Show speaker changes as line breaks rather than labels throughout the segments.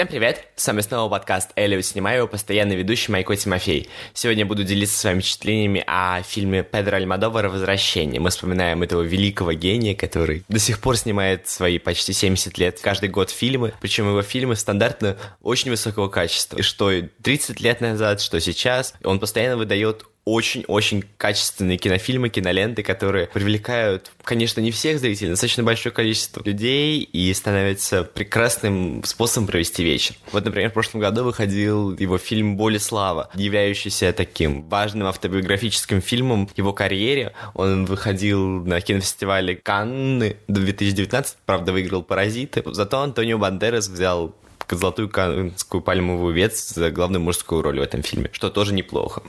Всем привет! С вами снова подкаст Элиот Снимаю, его постоянный ведущий Майко Тимофей. Сегодня буду делиться с вами впечатлениями о фильме Педро Альмадовара «Возвращение». Мы вспоминаем этого великого гения, который до сих пор снимает свои почти 70 лет каждый год фильмы, причем его фильмы стандартно очень высокого качества. И что 30 лет назад, что сейчас, он постоянно выдает очень-очень качественные кинофильмы, киноленты, которые привлекают, конечно, не всех зрителей, но достаточно большое количество людей и становятся прекрасным способом провести вечер. Вот, например, в прошлом году выходил его фильм «Боль и слава», являющийся таким важным автобиографическим фильмом его карьере. Он выходил на кинофестивале Канны 2019, правда, выиграл «Паразиты». Зато Антонио Бандерас взял золотую канскую пальмовую ветвь за главную мужскую роль в этом фильме, что тоже неплохо.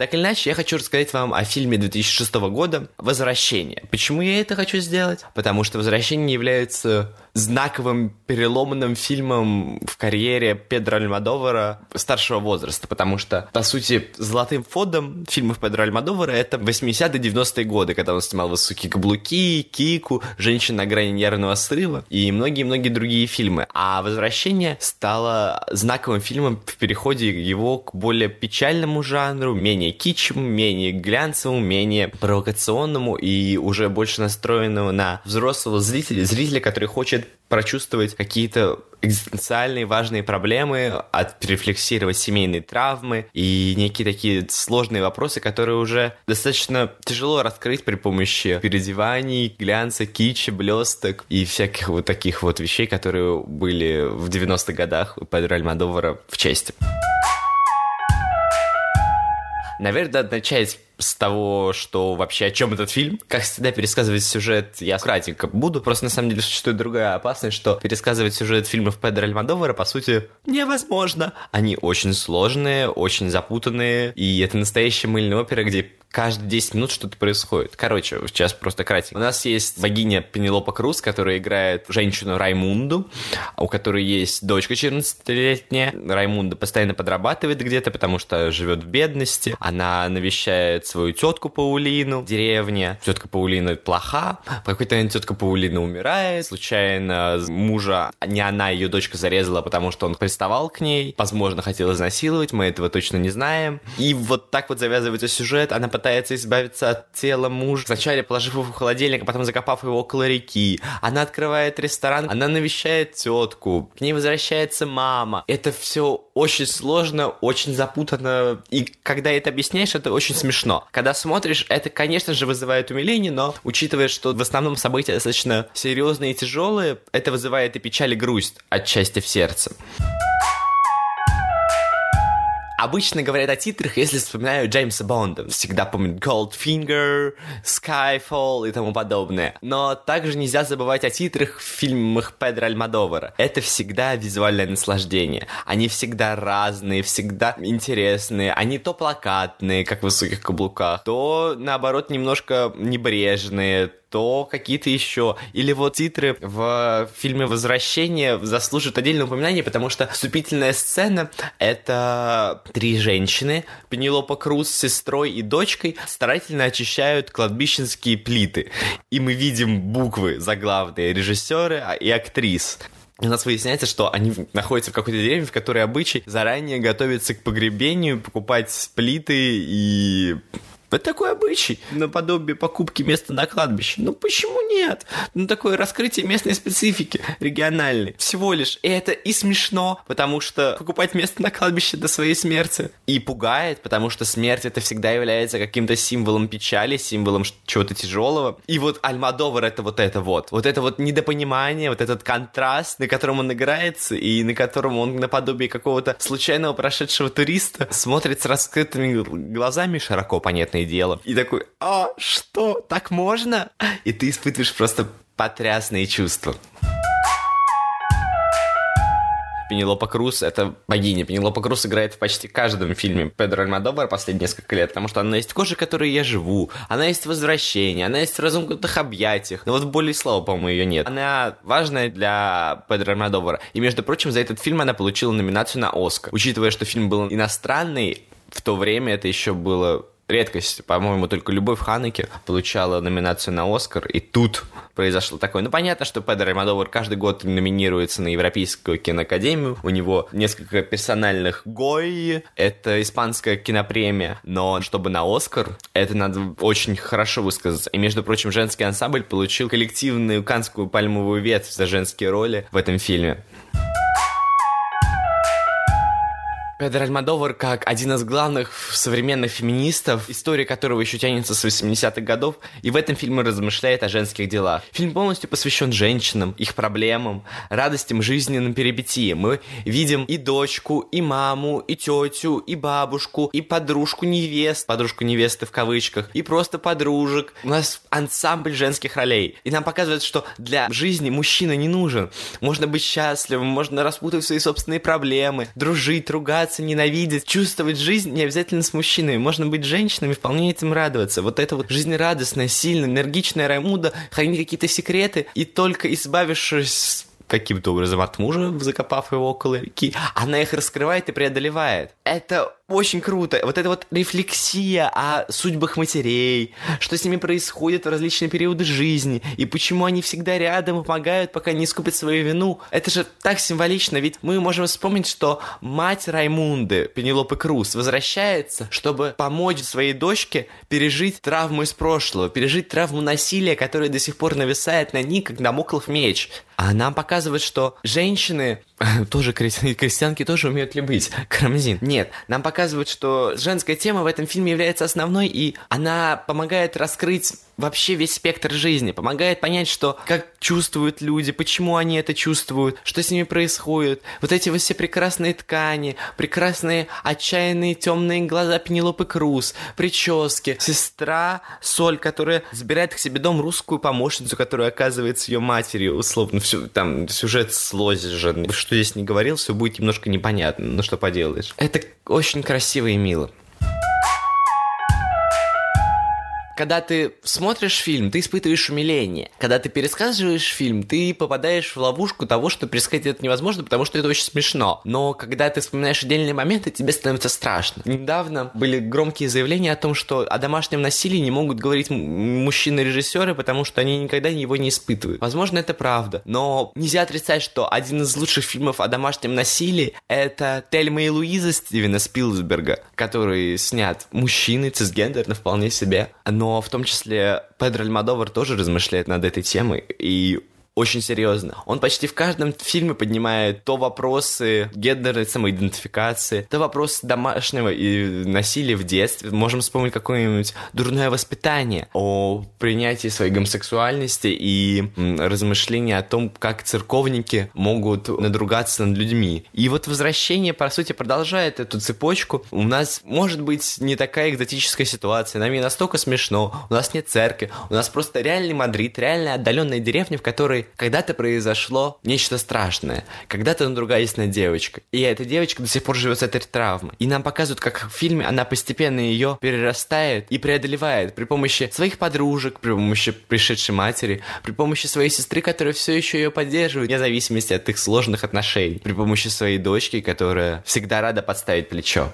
Так или иначе, я хочу рассказать вам о фильме 2006 года «Возвращение». Почему я это хочу сделать? Потому что «Возвращение» является знаковым переломным фильмом в карьере Педро Альмадовара старшего возраста, потому что, по сути, золотым фондом фильмов Педро Альмадовара это 80-е 90-е годы, когда он снимал «Высокие каблуки», «Кику», «Женщина на грани нервного срыва» и многие-многие другие фильмы. А «Возвращение» стало знаковым фильмом в переходе его к более печальному жанру, менее кичему, менее глянцевому, менее провокационному и уже больше настроенному на взрослого зрителя, зрителя, который хочет прочувствовать какие-то экзистенциальные важные проблемы, отрефлексировать семейные травмы и некие такие сложные вопросы, которые уже достаточно тяжело раскрыть при помощи переодеваний, глянца, кичи, блесток и всяких вот таких вот вещей, которые были в 90-х годах у Педро Альмадовара в честь. Наверное, начать с того, что вообще о чем этот фильм. Как всегда, пересказывать сюжет я кратенько буду. Просто на самом деле существует другая опасность, что пересказывать сюжет фильмов Педро Альмадовара, по сути, невозможно. Они очень сложные, очень запутанные, и это настоящая мыльная опера, где каждые 10 минут что-то происходит. Короче, сейчас просто кратенько. У нас есть богиня Пенелопа Круз, которая играет женщину Раймунду, у которой есть дочка 14-летняя. Раймунда постоянно подрабатывает где-то, потому что живет в бедности. Она навещает свою тетку Паулину в деревне. Тетка Паулина плоха. В какой-то момент тетка Паулина умирает. Случайно мужа, не она, ее дочка зарезала, потому что он приставал к ней. Возможно, хотел изнасиловать, мы этого точно не знаем. И вот так вот завязывается сюжет. Она пытается избавиться от тела мужа, сначала положив его в холодильник, а потом закопав его около реки. Она открывает ресторан, она навещает тетку, к ней возвращается мама. Это все очень сложно, очень запутанно, и когда это объясняешь, это очень смешно. Когда смотришь, это, конечно же, вызывает умиление, но учитывая, что в основном события достаточно серьезные и тяжелые, это вызывает и печаль, и грусть отчасти в сердце. Обычно говорят о титрах, если вспоминаю Джеймса Бонда. Всегда помнят Goldfinger, Skyfall и тому подобное. Но также нельзя забывать о титрах в фильмах Педро Альмадовара. Это всегда визуальное наслаждение. Они всегда разные, всегда интересные. Они то плакатные, как в высоких каблуках, то, наоборот, немножко небрежные, то какие-то еще. Или вот титры в фильме «Возвращение» заслуживают отдельного упоминания, потому что вступительная сцена — это три женщины, Пенелопа Круз с сестрой и дочкой старательно очищают кладбищенские плиты. И мы видим буквы заглавные режиссеры и актрис у нас выясняется, что они находятся в какой-то деревне, в которой обычай заранее готовиться к погребению, покупать плиты и это такой обычай, наподобие покупки места на кладбище. Ну почему нет? Ну такое раскрытие местной специфики, региональной. Всего лишь. И это и смешно, потому что покупать место на кладбище до своей смерти. И пугает, потому что смерть это всегда является каким-то символом печали, символом чего-то тяжелого. И вот Альмадовар это вот это вот. Вот это вот недопонимание, вот этот контраст, на котором он играется, и на котором он наподобие какого-то случайного прошедшего туриста смотрит с раскрытыми глазами, широко понятно понятное дело. И такой, а, что, так можно? И ты испытываешь просто потрясные чувства. Пенелопа Круз — это богиня. Пенелопа Круз играет в почти каждом фильме Педро Альмадовар последние несколько лет, потому что она есть кожа, которой я живу, она есть возвращение, она есть в разомкнутых объятиях. Но вот более слова, по-моему, ее нет. Она важная для Педро Альмадовара. И, между прочим, за этот фильм она получила номинацию на Оскар. Учитывая, что фильм был иностранный, в то время это еще было редкость. По-моему, только Любовь Ханеке получала номинацию на Оскар, и тут произошло такое. Ну, понятно, что Педро Альмадовар каждый год номинируется на Европейскую киноакадемию. У него несколько персональных Гои, это испанская кинопремия, но чтобы на Оскар, это надо очень хорошо высказаться. И, между прочим, женский ансамбль получил коллективную канскую пальмовую ветвь за женские роли в этом фильме. Педро Альмадовар как один из главных современных феминистов, история которого еще тянется с 80-х годов, и в этом фильме размышляет о женских делах. Фильм полностью посвящен женщинам, их проблемам, радостям, жизненным перипетиям. Мы видим и дочку, и маму, и тетю, и бабушку, и подружку невест, подружку невесты в кавычках, и просто подружек. У нас ансамбль женских ролей. И нам показывают, что для жизни мужчина не нужен. Можно быть счастливым, можно распутывать свои собственные проблемы, дружить, ругаться, ругаться, ненавидеть, чувствовать жизнь не обязательно с мужчинами. Можно быть женщинами, вполне этим радоваться. Вот это вот жизнерадостная, сильная, энергичная Раймуда, хранит какие-то секреты, и только избавившись каким-то образом от мужа, закопав его около реки, она их раскрывает и преодолевает. Это очень круто. Вот эта вот рефлексия о судьбах матерей, что с ними происходит в различные периоды жизни, и почему они всегда рядом и помогают, пока не искупят свою вину. Это же так символично, ведь мы можем вспомнить, что мать Раймунды, Пенелопы Круз, возвращается, чтобы помочь своей дочке пережить травму из прошлого, пережить травму насилия, которая до сих пор нависает на ней, как намоклов меч. А нам показывает, что женщины тоже крестьянки тоже умеют любить. Карамзин. Нет, нам показывают, что женская тема в этом фильме является основной, и она помогает раскрыть вообще весь спектр жизни, помогает понять, что как чувствуют люди, почему они это чувствуют, что с ними происходит. Вот эти вот все прекрасные ткани, прекрасные отчаянные темные глаза Пенелопы Круз, прически, сестра Соль, которая забирает к себе дом русскую помощницу, которая оказывается ее матерью, условно, всю, там сюжет сложен. Что здесь не говорил, все будет немножко непонятно, но что поделаешь. Это очень красиво и мило. Когда ты смотришь фильм, ты испытываешь умиление. Когда ты пересказываешь фильм, ты попадаешь в ловушку того, что пересказать это невозможно, потому что это очень смешно. Но когда ты вспоминаешь отдельные моменты, тебе становится страшно. Недавно были громкие заявления о том, что о домашнем насилии не могут говорить мужчины-режиссеры, потому что они никогда его не испытывают. Возможно, это правда. Но нельзя отрицать, что один из лучших фильмов о домашнем насилии — это «Тельма и Луиза» Стивена Спилсберга, который снят мужчины, цисгендерно вполне себе. Но в том числе Педро Альмадовар тоже размышляет над этой темой, и очень серьезно. Он почти в каждом фильме поднимает то вопросы гендерной самоидентификации, то вопросы домашнего и насилия в детстве. Можем вспомнить какое-нибудь дурное воспитание о принятии своей гомосексуальности и размышления о том, как церковники могут надругаться над людьми. И вот возвращение, по сути, продолжает эту цепочку. У нас может быть не такая экзотическая ситуация, нам не настолько смешно, у нас нет церкви, у нас просто реальный Мадрид, реальная отдаленная деревня, в которой когда-то произошло нечто страшное. Когда-то надругались на девочка. И эта девочка до сих пор живет с этой травмой. И нам показывают, как в фильме она постепенно ее перерастает и преодолевает при помощи своих подружек, при помощи пришедшей матери, при помощи своей сестры, которая все еще ее поддерживает, вне зависимости от их сложных отношений, при помощи своей дочки, которая всегда рада подставить плечо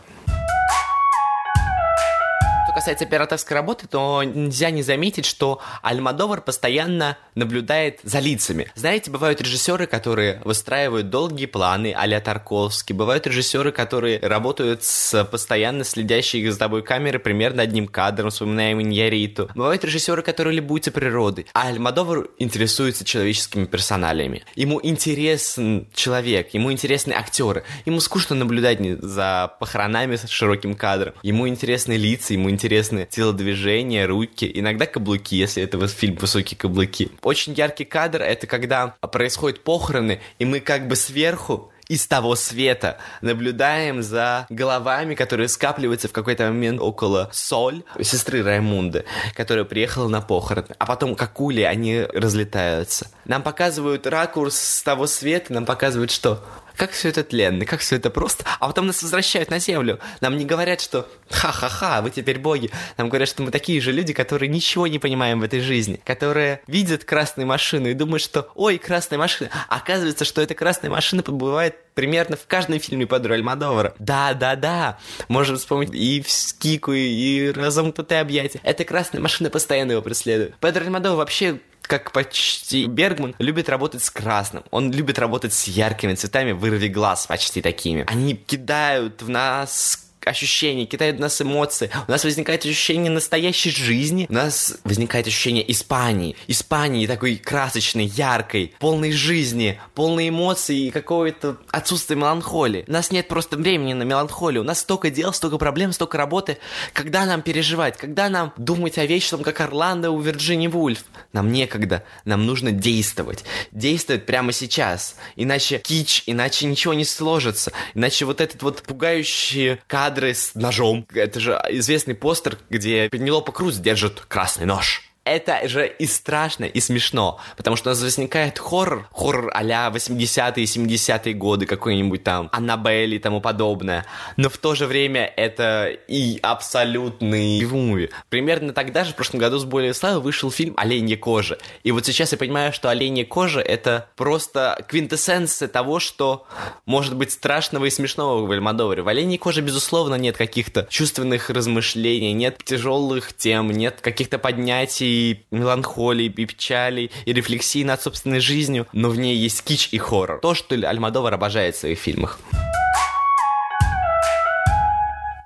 касается операторской работы, то нельзя не заметить, что Альмадовар постоянно наблюдает за лицами. Знаете, бывают режиссеры, которые выстраивают долгие планы а-ля Тарковский, бывают режиссеры, которые работают с постоянно следящей за тобой камеры примерно одним кадром, вспоминаем Иньяриту. Бывают режиссеры, которые любуются природой, а Альмадовар интересуется человеческими персоналиями. Ему интересен человек, ему интересны актеры, ему скучно наблюдать за похоронами с широким кадром, ему интересны лица, ему интересны интересны телодвижения, руки, иногда каблуки, если это фильм «Высокие каблуки». Очень яркий кадр — это когда происходят похороны, и мы как бы сверху из того света наблюдаем за головами, которые скапливаются в какой-то момент около Соль, сестры Раймунды, которая приехала на похороны. А потом, как ули, они разлетаются. Нам показывают ракурс с того света, нам показывают, что как все это тленно, как все это просто. А потом нас возвращают на землю. Нам не говорят, что ха-ха-ха, вы теперь боги. Нам говорят, что мы такие же люди, которые ничего не понимаем в этой жизни, которые видят красную машину и думают, что ой, красная машина. Оказывается, что эта красная машина побывает примерно в каждом фильме Педро Альмадовара. Да, да, да. Можем вспомнить и Скику, и разомкнутые объятия. Эта красная машина постоянно его преследует. Педро Альмадовар вообще как почти Бергман, любит работать с красным. Он любит работать с яркими цветами, вырви глаз почти такими. Они кидают в нас ощущения, кидают в нас эмоции. У нас возникает ощущение настоящей жизни. У нас возникает ощущение Испании. Испании такой красочной, яркой, полной жизни, полной эмоций и какого-то отсутствия меланхолии. У нас нет просто времени на меланхолию. У нас столько дел, столько проблем, столько работы. Когда нам переживать? Когда нам думать о вечном, как Орландо у Вирджини Вульф? Нам некогда. Нам нужно действовать. Действовать прямо сейчас. Иначе кич, иначе ничего не сложится. Иначе вот этот вот пугающий кадр кадры с ножом. Это же известный постер, где Пенелопа Круз держит красный нож это же и страшно, и смешно, потому что у нас возникает хоррор, хоррор а-ля 80-е, 70-е годы, какой-нибудь там Аннабель и тому подобное, но в то же время это и абсолютный муви. Примерно тогда же, в прошлом году с более славы вышел фильм «Оленья кожа», и вот сейчас я понимаю, что «Оленья кожа» — это просто квинтэссенция того, что может быть страшного и смешного в Альмадоваре. В «Оленьей коже», безусловно, нет каких-то чувственных размышлений, нет тяжелых тем, нет каких-то поднятий и меланхолии, и печали, и рефлексии над собственной жизнью, но в ней есть кич и хоррор. То, что Альмадовар обожает в своих фильмах.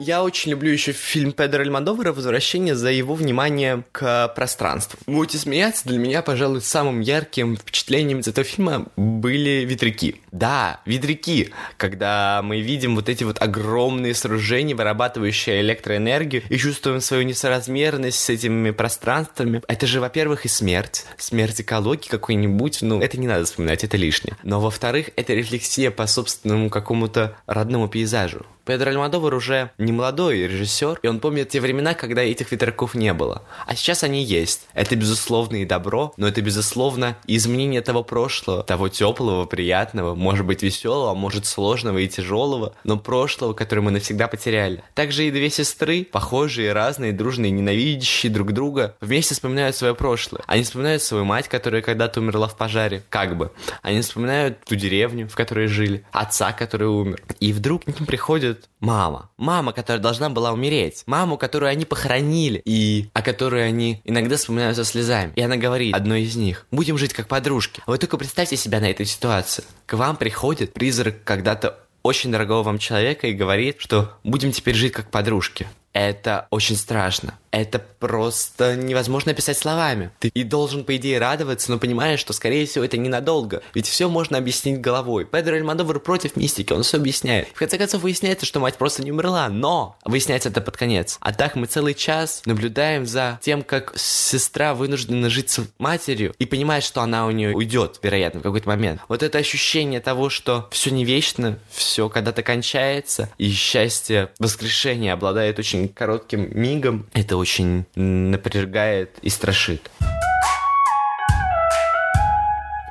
Я очень люблю еще фильм Педро Альмадовара «Возвращение» за его внимание к пространству. Будете смеяться, для меня, пожалуй, самым ярким впечатлением из этого фильма были ветряки. Да, ветряки, когда мы видим вот эти вот огромные сооружения, вырабатывающие электроэнергию, и чувствуем свою несоразмерность с этими пространствами. Это же, во-первых, и смерть. Смерть экологии какой-нибудь, ну, это не надо вспоминать, это лишнее. Но, во-вторых, это рефлексия по собственному какому-то родному пейзажу. Педро Альмадовар уже не молодой режиссер, и он помнит те времена, когда этих ветряков не было. А сейчас они есть. Это, безусловно, и добро, но это, безусловно, изменение того прошлого, того теплого, приятного, может быть, веселого, а может, сложного и тяжелого, но прошлого, которое мы навсегда потеряли. Также и две сестры, похожие, разные, дружные, ненавидящие друг друга, вместе вспоминают свое прошлое. Они вспоминают свою мать, которая когда-то умерла в пожаре, как бы. Они вспоминают ту деревню, в которой жили, отца, который умер. И вдруг к ним приходит мама. Мама, которая должна была умереть. Маму, которую они похоронили. И о которой они иногда вспоминают со слезами. И она говорит одной из них. Будем жить как подружки. Вы только представьте себя на этой ситуации. К вам приходит призрак когда-то очень дорогого вам человека и говорит, что будем теперь жить как подружки. Это очень страшно это просто невозможно описать словами. Ты и должен, по идее, радоваться, но понимаешь, что, скорее всего, это ненадолго. Ведь все можно объяснить головой. Педро Альмадовар против мистики, он все объясняет. В конце концов, выясняется, что мать просто не умерла, но выясняется это под конец. А так мы целый час наблюдаем за тем, как сестра вынуждена жить с матерью и понимает, что она у нее уйдет, вероятно, в какой-то момент. Вот это ощущение того, что все не вечно, все когда-то кончается, и счастье воскрешения обладает очень коротким мигом, это очень напрягает и страшит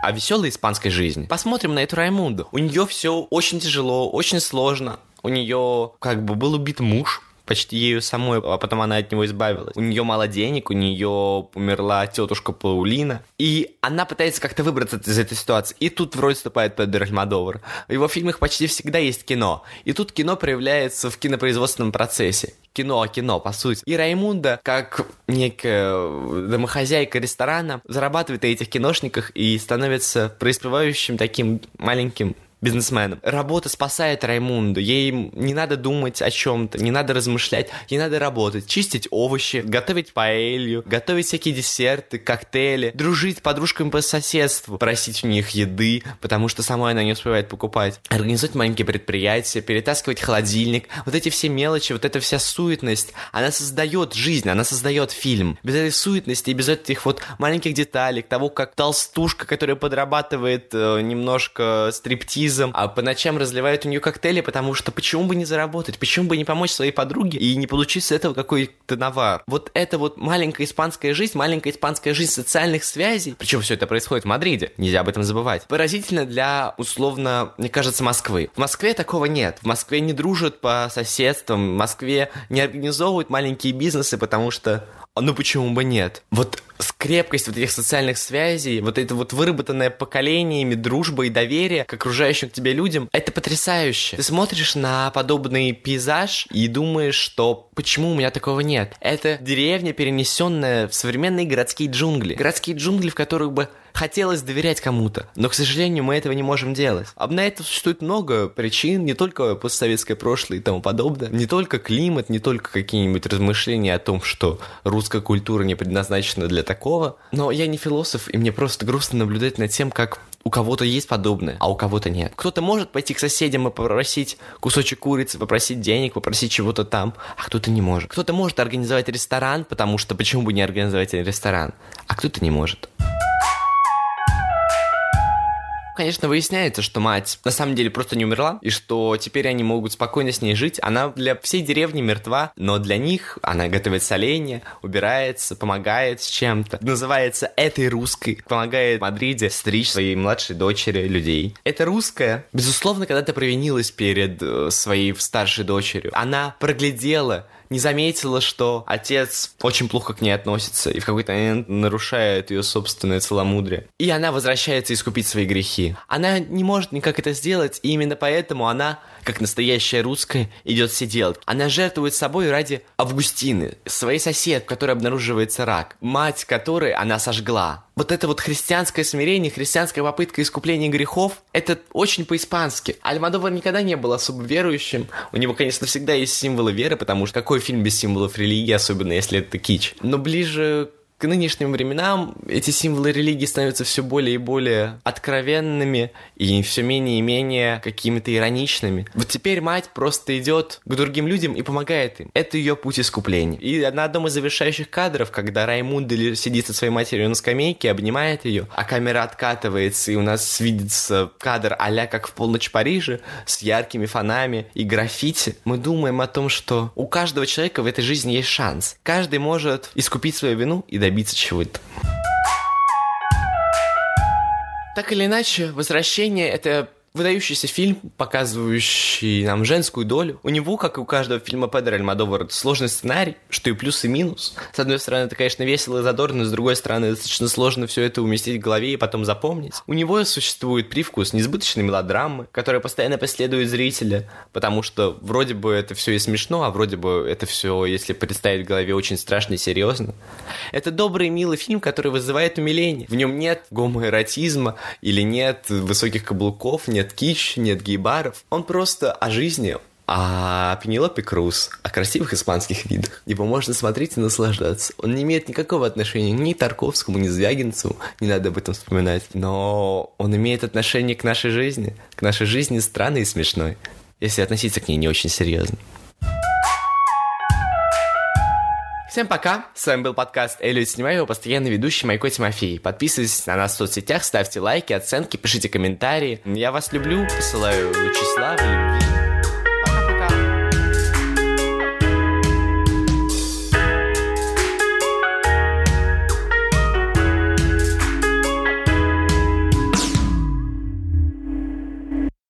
о веселой испанской жизни. Посмотрим на эту Раймунду. У нее все очень тяжело, очень сложно. У нее как бы был убит муж, почти ею самой, а потом она от него избавилась. У нее мало денег, у нее умерла тетушка Паулина, и она пытается как-то выбраться из этой ситуации. И тут вроде вступает Педро Альмадовар. В его фильмах почти всегда есть кино. И тут кино проявляется в кинопроизводственном процессе кино о кино, по сути. И Раймунда, как некая домохозяйка ресторана, зарабатывает на этих киношниках и становится преуспевающим таким маленьким бизнесменом. Работа спасает Раймунду. Ей не надо думать о чем-то, не надо размышлять, ей надо работать, чистить овощи, готовить паэлью, готовить всякие десерты, коктейли, дружить с подружками по соседству, просить у них еды, потому что самой она не успевает покупать, организовать маленькие предприятия, перетаскивать холодильник. Вот эти все мелочи, вот эта вся суетность, она создает жизнь, она создает фильм. Без этой суетности и без этих вот маленьких деталей, того, как толстушка, которая подрабатывает э, немножко стриптиз стриптизом, а по ночам разливают у нее коктейли, потому что почему бы не заработать, почему бы не помочь своей подруге и не получить с этого какой-то навар. Вот это вот маленькая испанская жизнь, маленькая испанская жизнь социальных связей, причем все это происходит в Мадриде, нельзя об этом забывать. Поразительно для, условно, мне кажется, Москвы. В Москве такого нет. В Москве не дружат по соседствам, в Москве не организовывают маленькие бизнесы, потому что ну почему бы нет? Вот скрепкость вот этих социальных связей, вот это вот выработанное поколениями дружба и доверие к окружающим к тебе людям, это потрясающе. Ты смотришь на подобный пейзаж и думаешь, что почему у меня такого нет? Это деревня, перенесенная в современные городские джунгли. Городские джунгли, в которых бы хотелось доверять кому-то, но, к сожалению, мы этого не можем делать. А на это существует много причин, не только постсоветское прошлое и тому подобное, не только климат, не только какие-нибудь размышления о том, что русская культура не предназначена для такого, но я не философ, и мне просто грустно наблюдать над тем, как у кого-то есть подобное, а у кого-то нет. Кто-то может пойти к соседям и попросить кусочек курицы, попросить денег, попросить чего-то там, а кто-то не может. Кто-то может организовать ресторан, потому что почему бы не организовать ресторан, а кто-то не может конечно, выясняется, что мать на самом деле просто не умерла, и что теперь они могут спокойно с ней жить. Она для всей деревни мертва, но для них она готовит соленья, убирается, помогает с чем-то. Называется «этой русской», помогает Мадриде стричь своей младшей дочери людей. Это русская, безусловно, когда-то провинилась перед э, своей старшей дочерью. Она проглядела не заметила, что отец очень плохо к ней относится и в какой-то момент нарушает ее собственное целомудрие. И она возвращается искупить свои грехи. Она не может никак это сделать, и именно поэтому она, как настоящая русская, идет все делать. Она жертвует собой ради Августины, своей соседки, которой обнаруживается рак, мать которой она сожгла вот это вот христианское смирение, христианская попытка искупления грехов, это очень по-испански. Альмадовар никогда не был особо верующим. У него, конечно, всегда есть символы веры, потому что какой фильм без символов религии, особенно если это кич. Но ближе к нынешним временам эти символы религии становятся все более и более откровенными и все менее и менее какими-то ироничными. Вот теперь мать просто идет к другим людям и помогает им. Это ее путь искупления. И на одном из завершающих кадров, когда Раймунда сидит со своей матерью на скамейке, обнимает ее, а камера откатывается, и у нас видится кадр а как в полночь Парижа с яркими фонами и граффити, мы думаем о том, что у каждого человека в этой жизни есть шанс. Каждый может искупить свою вину и добиться добиться чего-то. Так или иначе, возвращение — это выдающийся фильм, показывающий нам женскую долю. У него, как и у каждого фильма Педро Альмадовара, сложный сценарий, что и плюс, и минус. С одной стороны, это, конечно, весело и задорно, с другой стороны, достаточно сложно все это уместить в голове и потом запомнить. У него существует привкус несбыточной мелодрамы, которая постоянно преследует зрителя, потому что вроде бы это все и смешно, а вроде бы это все, если представить в голове, очень страшно и серьезно. Это добрый, милый фильм, который вызывает умиление. В нем нет гомоэротизма или нет высоких каблуков, нет нет кич, нет гейбаров. Он просто о жизни, а Пенелопе Круз о красивых испанских видах. Его можно смотреть и наслаждаться. Он не имеет никакого отношения ни к Тарковскому, ни к Звягинцеву, не надо об этом вспоминать. Но он имеет отношение к нашей жизни, к нашей жизни странной и смешной, если относиться к ней не очень серьезно. Всем пока, с вами был подкаст Эллиот Снимаю, его постоянный ведущий Майко Тимофей. Подписывайтесь на нас в соцсетях, ставьте лайки, оценки, пишите комментарии. Я вас люблю, посылаю лучи славы, любви.